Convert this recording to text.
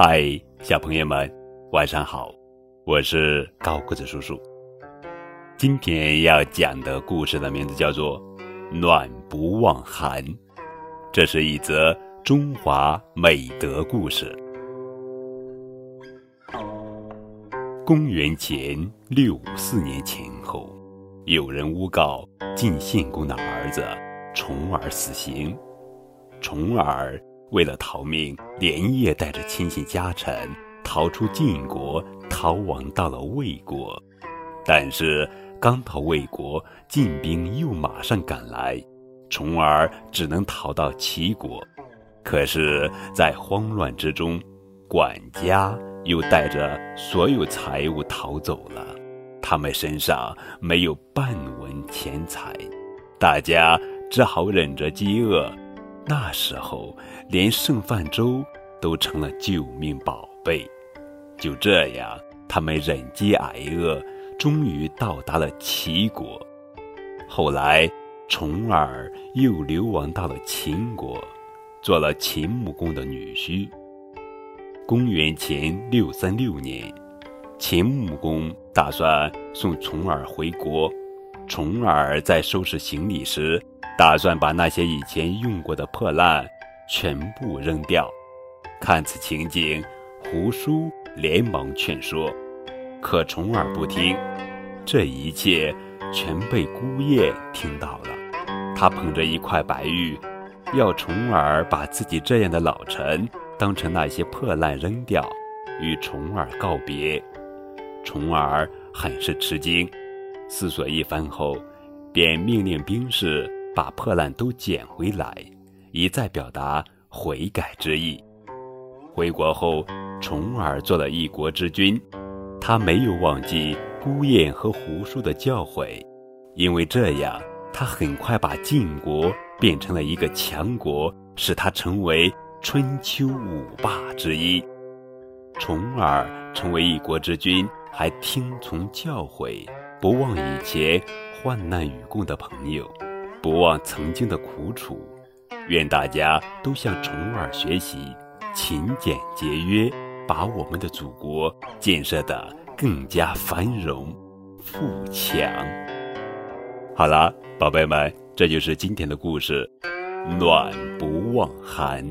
嗨，小朋友们，晚上好！我是高个子叔叔。今天要讲的故事的名字叫做《暖不忘寒》，这是一则中华美德故事。公元前六五四年前后，有人诬告晋献公的儿子重耳死刑，重耳。为了逃命，连夜带着亲信家臣逃出晋国，逃亡到了魏国。但是刚到魏国，晋兵又马上赶来，重耳只能逃到齐国。可是，在慌乱之中，管家又带着所有财物逃走了，他们身上没有半文钱财，大家只好忍着饥饿。那时候，连剩饭粥都成了救命宝贝。就这样，他们忍饥挨饿，终于到达了齐国。后来，重耳又流亡到了秦国，做了秦穆公的女婿。公元前六三六年，秦穆公打算送重耳回国。重耳在收拾行李时。打算把那些以前用过的破烂全部扔掉。看此情景，胡叔连忙劝说，可重耳不听。这一切全被姑爷听到了。他捧着一块白玉，要重耳把自己这样的老臣当成那些破烂扔掉，与重耳告别。重耳很是吃惊，思索一番后，便命令兵士。把破烂都捡回来，一再表达悔改之意。回国后，重耳做了一国之君，他没有忘记孤雁和胡叔的教诲，因为这样，他很快把晋国变成了一个强国，使他成为春秋五霸之一。重耳成为一国之君，还听从教诲，不忘以前患难与共的朋友。不忘曾经的苦楚，愿大家都向虫儿学习，勤俭节约，把我们的祖国建设得更加繁荣富强。好了，宝贝们，这就是今天的故事，暖不忘寒。